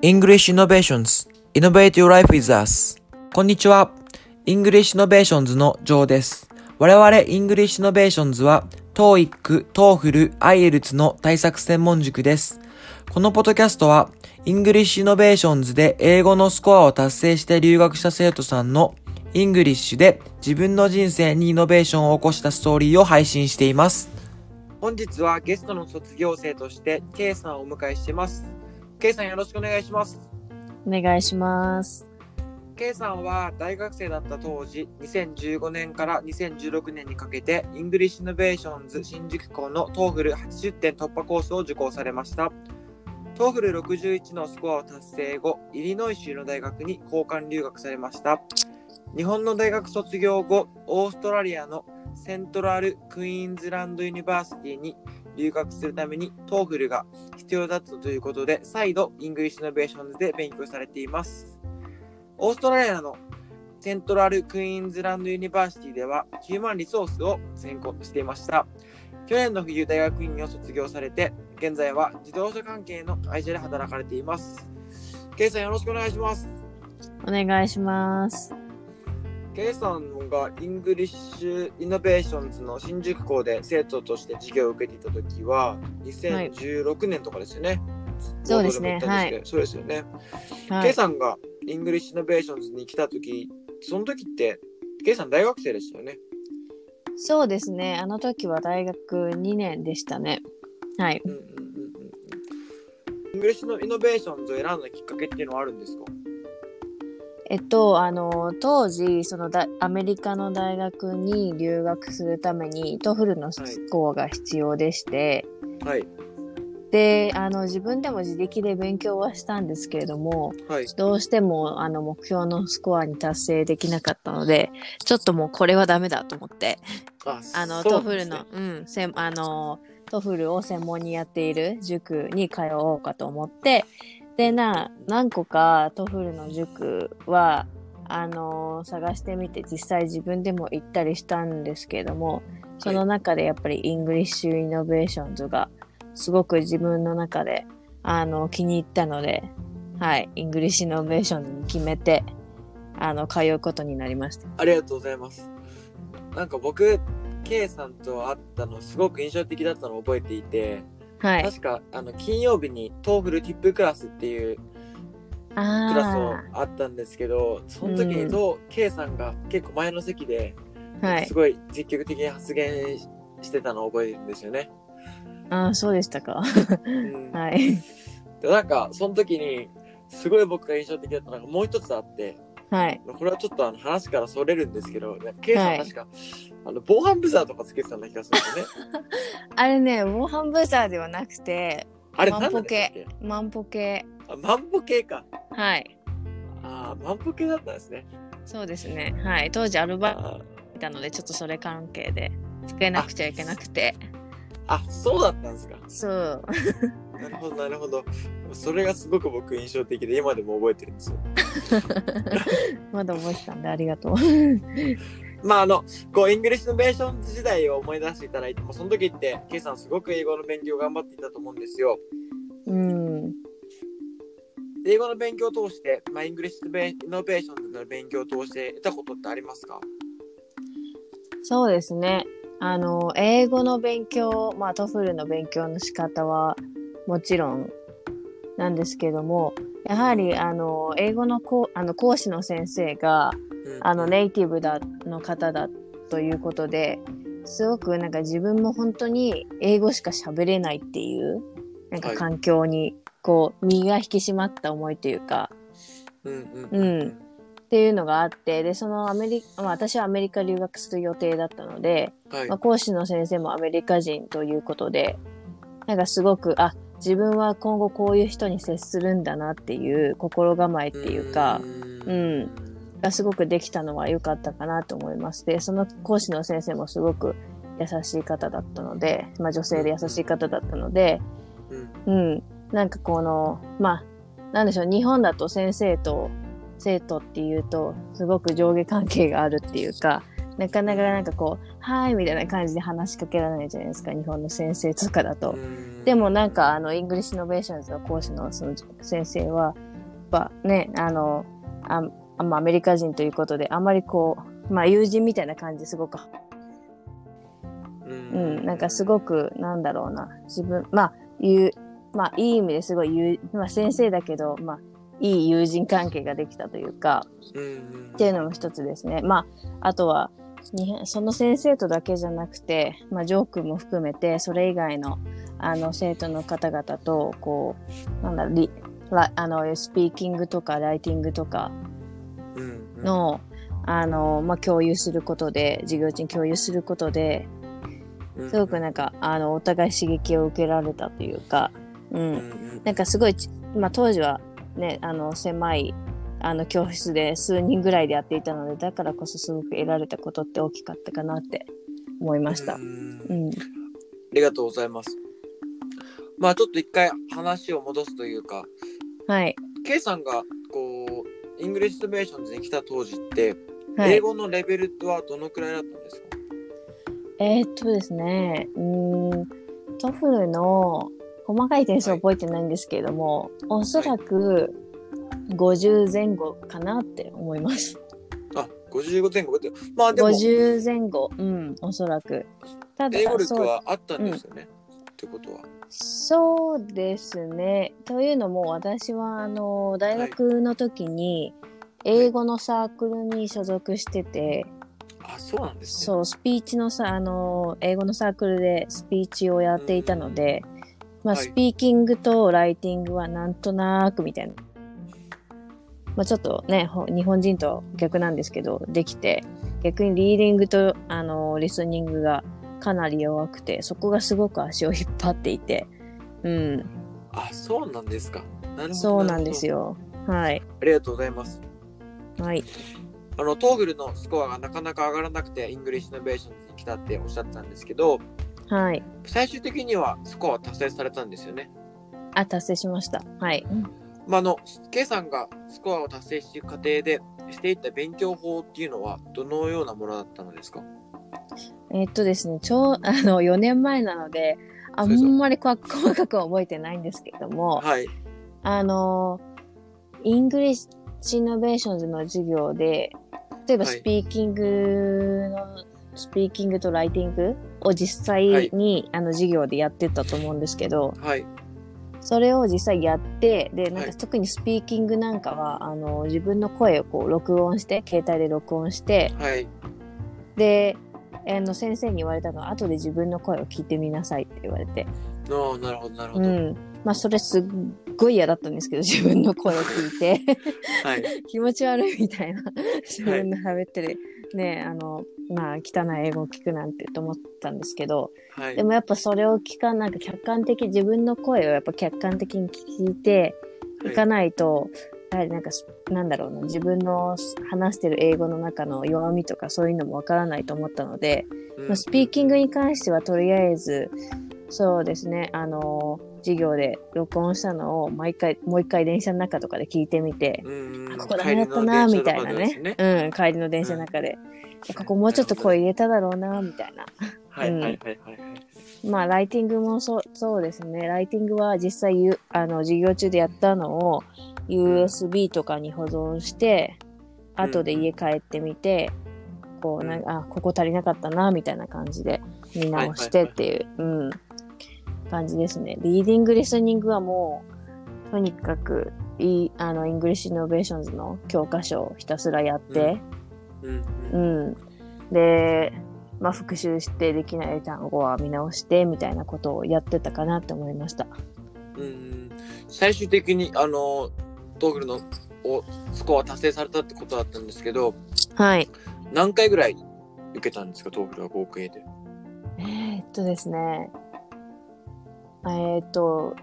English Innovations Innovate Your Life with Us こんにちは English Innovations のジョーです我々 English Innovations は TOEIC、TOEFL、IELTS の対策専門塾ですこのポッドキャストは English Innovations で英語のスコアを達成して留学した生徒さんの English で自分の人生にイノベーションを起こしたストーリーを配信しています本日はゲストの卒業生として K さんをお迎えしています K さんよろしくお願いします。お願いします。K さんは大学生だった当時2015年から2016年にかけて English Innovations 新宿校の TOEFL80 点突破コースを受講されました。TOEFL61 のスコアを達成後イリノイ州の大学に交換留学されました。日本の大学卒業後オーストラリアの Central Queensland University に留学するために TOEFL が必要だったということで再度 English Innovations で勉強されていますオーストラリアの Central Queensland University ではヒューマンリソースを専攻していました。去年の冬大学院を卒業されて、現在は自動車関係の会社で働かれています。 K さんよろしくお願いします。お願いします。 K さんが English Innovations の新宿校で生徒として授業を受けていた時は、2016年とかですよね。そうですね冒頭も言ったんですけどそうですよね。はい。 K さんが English Innovations に来たとき、その時って、 K さん大学生でしたよね。そうですね。あの時は大学2年でしたね。はい。うんうんうん。 English Innovations を選んだきっかけっていうのはあるんですか？えっと、あの、当時、そのだアメリカの大学に留学するために、 TOEFL のスコアが必要でして、はい。で、あの、自分でも自力で勉強はしたんですけれども、はい。どうしても、あの、目標のスコアに達成できなかったので、ちょっともうこれはダメだと思って、ああの、 TOEFL の、うん、せんあの、 TOEFL を専門にやっている塾に通おうかと思って、で、な、何個か TOEFL の塾は、あの、探してみて、実際自分でも行ったりしたんですけども、その中でやっぱり English Innovations が、すごく自分の中で、あの、気に入ったので、はい、 English Innovations に決めて、あの、通うことになりました。ありがとうございます。なんか僕、 K さんと会ったのすごく印象的だったのを覚えていて、はい。確かあの金曜日に TOEFL ティップクラスっていうクラスをああったんですけど、その時にどう、 K さんが結構前の席で、あ、はいす。ごい積極的に発言してたのを覚えてるんですよね。ああ、そうでしたか。うん はい。でなんかその時にすごい僕が印象的だったのがもう一つあってはい。これはちょっとあの話からそれるんですけど、ね、ケイさんはい確か、あの防犯ブザーとかつけてたんな気がするんですよね。あれね、防犯ブザーではなくて、あれ万歩計け？万歩計。あ万歩計か。はい。ああ、万歩計だったんですね。そうですね。はい。当時アルバイトあいたので、ちょっとそれ関係で、つけなくちゃいけなくて。ーあ、そうだったんですか。そう。なるほど、なるほど。それがすごく僕印象的で今でも覚えてるんですよ。まだ覚えてたんで、ありがとう。まああの、こう、 English Innovations 時代を思い出していただいても、その時って、 K さんすごく英語の勉強を頑張っていたと思うんですよ。うん。英語の勉強を通して、まあ、 English Innovations の勉強を通して得たことってありますか？そうですね。あの、英語の勉強、まあ、 TOEFL の勉強の仕方は、もちろんなんですけども、やはり、あの、英語のこあの講師の先生が、うん。あのネイティブだの方だということですごくなんか自分も本当に英語しか喋れないっていうなんかはい環境にこう身が引き締まった思いというかうんうんうんっていうのがあってでそのアメリカ、まあ、私はアメリカ留学する予定だったので、はい。まあ、講師の先生もアメリカ人ということでなんかすごくあ自分は今後こういう人に接するんだなっていう心構えっていうかうんがすごくできたのは良かったかなと思います。で、その講師の先生もすごく優しい方だったので、まあ女性で優しい方だったので、うんうん、なんかこの、まあ、なんでしょう、日本だと先生と生徒っていうと、すごく上下関係があるっていうか、なかなかなんかこう、はいみたいな感じで話しかけられないじゃないですか、日本の先生とかだと。でもなんかあの、 English Innovations の講師のその先生は、ぱね、あの、あアメリカ人ということで、あんまりこう、まあ友人みたいな感じすごく、ううん、なんかすごく、なんだろうな、自分、まあ、言う、まあいい意味ですごい言う、まあ先生だけど、まあ、いい友人関係ができたというか、っていうのも一つですね。まあ、あとは、にその先生とだけじゃなくて、まあ、ジョークも含めて、それ以外の、あの、生徒の方々と、こう、なんだろう、あの、スピーキングとか、ライティングとかうんうん。の、あの、まあ、共有することで、授業中に共有することで、うんすごくなんか、あの、お互い刺激を受けられたというか、う。うんんうん。なんかすごいち、まあ、当時はね、あの、狭い、あの、教室で数人ぐらいでやっていたので、だからこそすごく得られたことって大きかったかなって思いましたう。んうん。ありがとうございます。まあちょっと一回話を戻すというか、はい。K さんがこう、 English Innovations に来た当時って、はい。英語のレベルはどのくらいだったんですか？えーっとですね、うーん、 TOEFL の細かい点数は覚えてないんですけれども、おそらく50前後かなって思います。あ、55前後で。まあでも、50前後、うん、おそらく。ただ英語力はあったんですよね。ってことは。そうですね。というのも、私は、あの、大学の時に、英語のサークルに所属してて、あ、そうなんですね。そう、スピーチのさ、あの、英語のサークルでスピーチをやっていたので、まあ、はいスピーキングとライティングはなんとなくみたいな。まあ、ちょっとね、ほ日本人と逆なんですけど、できて、逆にリーディングと、あの、リスニングがかなり弱くて、そこがすごく足を引っ張っていて、うん、あ、そうなんですか。なるほど。そうなんですよ。よ。はい。ありがとうございます。はい。あの、 TOEFL のスコアがなかなか上がらなくて、 English Innovations に来たっておっしゃってたんですけど、はい。最終的にはスコア達成されたんですよね。あ、達成しました。はい。まあ、あの、K さんがスコアを達成していく過程でしていった勉強法っていうのはどのようなものだったのですか？えっとですね、ちょう、あの、4年前なので、あんまりこ細かくは覚えてないんですけれども、はい。あの、 English Innovations の授業で、例えばはいスピーキングの、スピーキングとライティングを実際に、あの授業でやってたと思うんですけど、はい。それを実際やって、で、なんはいか特にスピーキングなんかは、あの、自分の声をこう録音して、携帯で録音して、はい。で、あの先生に言われたのは、後で自分の声を聞いてみなさいって言われて。ああ、なるほど、なるほど。うん。まあ、それすっごい嫌だったんですけど、自分の声を聞いて、はい。気持ち悪いみたいな、自分の喋ってる、ね、あの、まあ、汚い英語を聞くなんてと思ったんですけど、はい。でもやっぱそれを聞かなんか客観的、自分の声をやっぱ客観的に聞いていかないと、やはりなんかす、なんだろうな、自分の話してる英語の中の弱みとかそういうのもわからないと思ったので、まあ、スピーキングに関してはとりあえず、そうですね、あの、授業で録音したのを毎回、もう一回電車の中とかで聞いてみて、うんあ、ここダメだったな、みたいなね。うん、帰りの電車の中で。ここもうちょっと声入れただろうな、みたいな。はいはいはいはいはい。まあ、ライティングもそう、そうですね。ライティングは実際ゆ、あの、授業中でやったのを USB とかに保存して、うん後で家帰ってみて、こう、なんか、あ、ここ足りなかったな、みたいな感じで見直してっていう、うん、感じですね。リーディング、リスニングはもう、とにかく、いい、あの、 English Innovations の教科書をひたすらやって、うんううん。ん。で、まあ、復習してできない単語は見直してみたいなことをやってたかなって思いました。うん。最終的に、あの、 TOEFL のおスコア達成されたってことだったんですけど、はい。何回ぐらい受けたんですか、 TOEFL は合計で？えー、っとですね。えー、っと、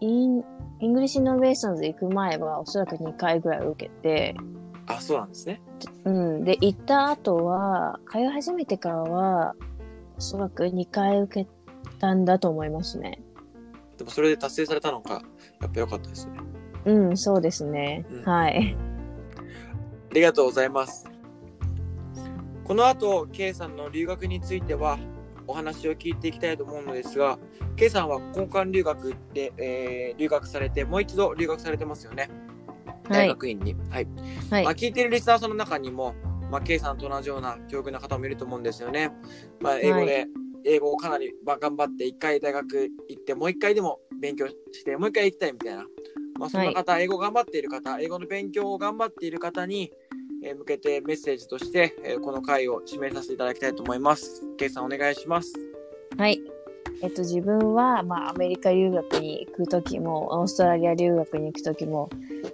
イン、 English Innovations 行く前はおそらく2回ぐらい受けて、あ、そうなんですね。うん。で、行った後は、通い始めてからは、おそらく2回受けたんだと思いますね。でもそれで達成されたのが、やっぱ良かったですね。うん、そうですね。うんはい。ありがとうございます。この後、K さんの留学については、お話を聞いていきたいと思うのですが、K さんは交換留学で、えー留学されて、もう一度留学されてますよね。大学院に。はい。はいまあ、。聞いてるリスナーさんの中にも、まあ、K さんと同じような教育な方もいると思うんですよね。まあ、英語で、英語をかなりまあ頑張って、一回大学行って、もう一回でも勉強して、もう一回行きたいみたいな。まあ、そんな方、英語頑張っている方、英語の勉強を頑張っている方に、えー向けてメッセージとして、えーこの回を締めさせていただきたいと思います。K さんお願いします。はい。えっと、自分は、まあ、アメリカ留学に行くときも、オーストラリア留学に行くときも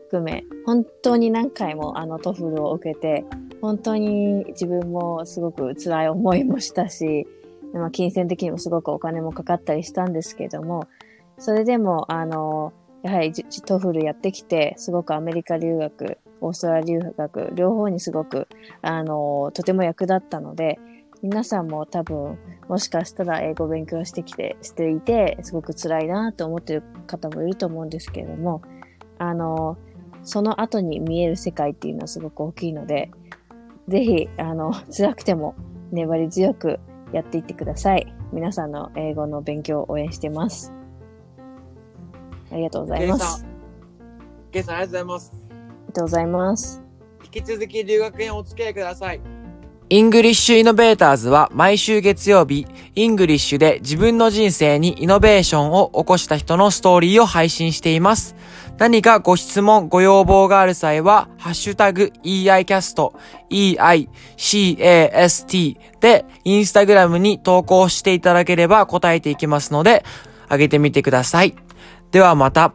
含め、本当に何回もあの TOEFL を受けて、本当に自分もすごく辛い思いもしたし、まあ、金銭的にもすごくお金もかかったりしたんですけども、それでも、あの、やはり TOEFL やってきて、すごくアメリカ留学、オーストラリア留学、両方にすごく、あの、とても役立ったので、皆さんも多分、もしかしたら英語勉強してきて、していて、すごく辛いなと思ってる方もいると思うんですけれども、あの、その後に見える世界っていうのはすごく大きいので、ぜひ、あの、辛くても粘り強くやっていってください。皆さんの英語の勉強を応援してます。ありがとうござい K さます。ん、K さんありがとうございます。ありがとうございます。引き続き留学へお付き合いください。 English Innovators は毎週月曜日、イングリッシュで自分の人生にイノベーションを起こした人のストーリーを配信しています。何かご質問、ご要望がある際は、ハッシュタグ EICAST、EICAST でインスタグラムに投稿していただければ答えていきますので、上げてみてください。ではまた。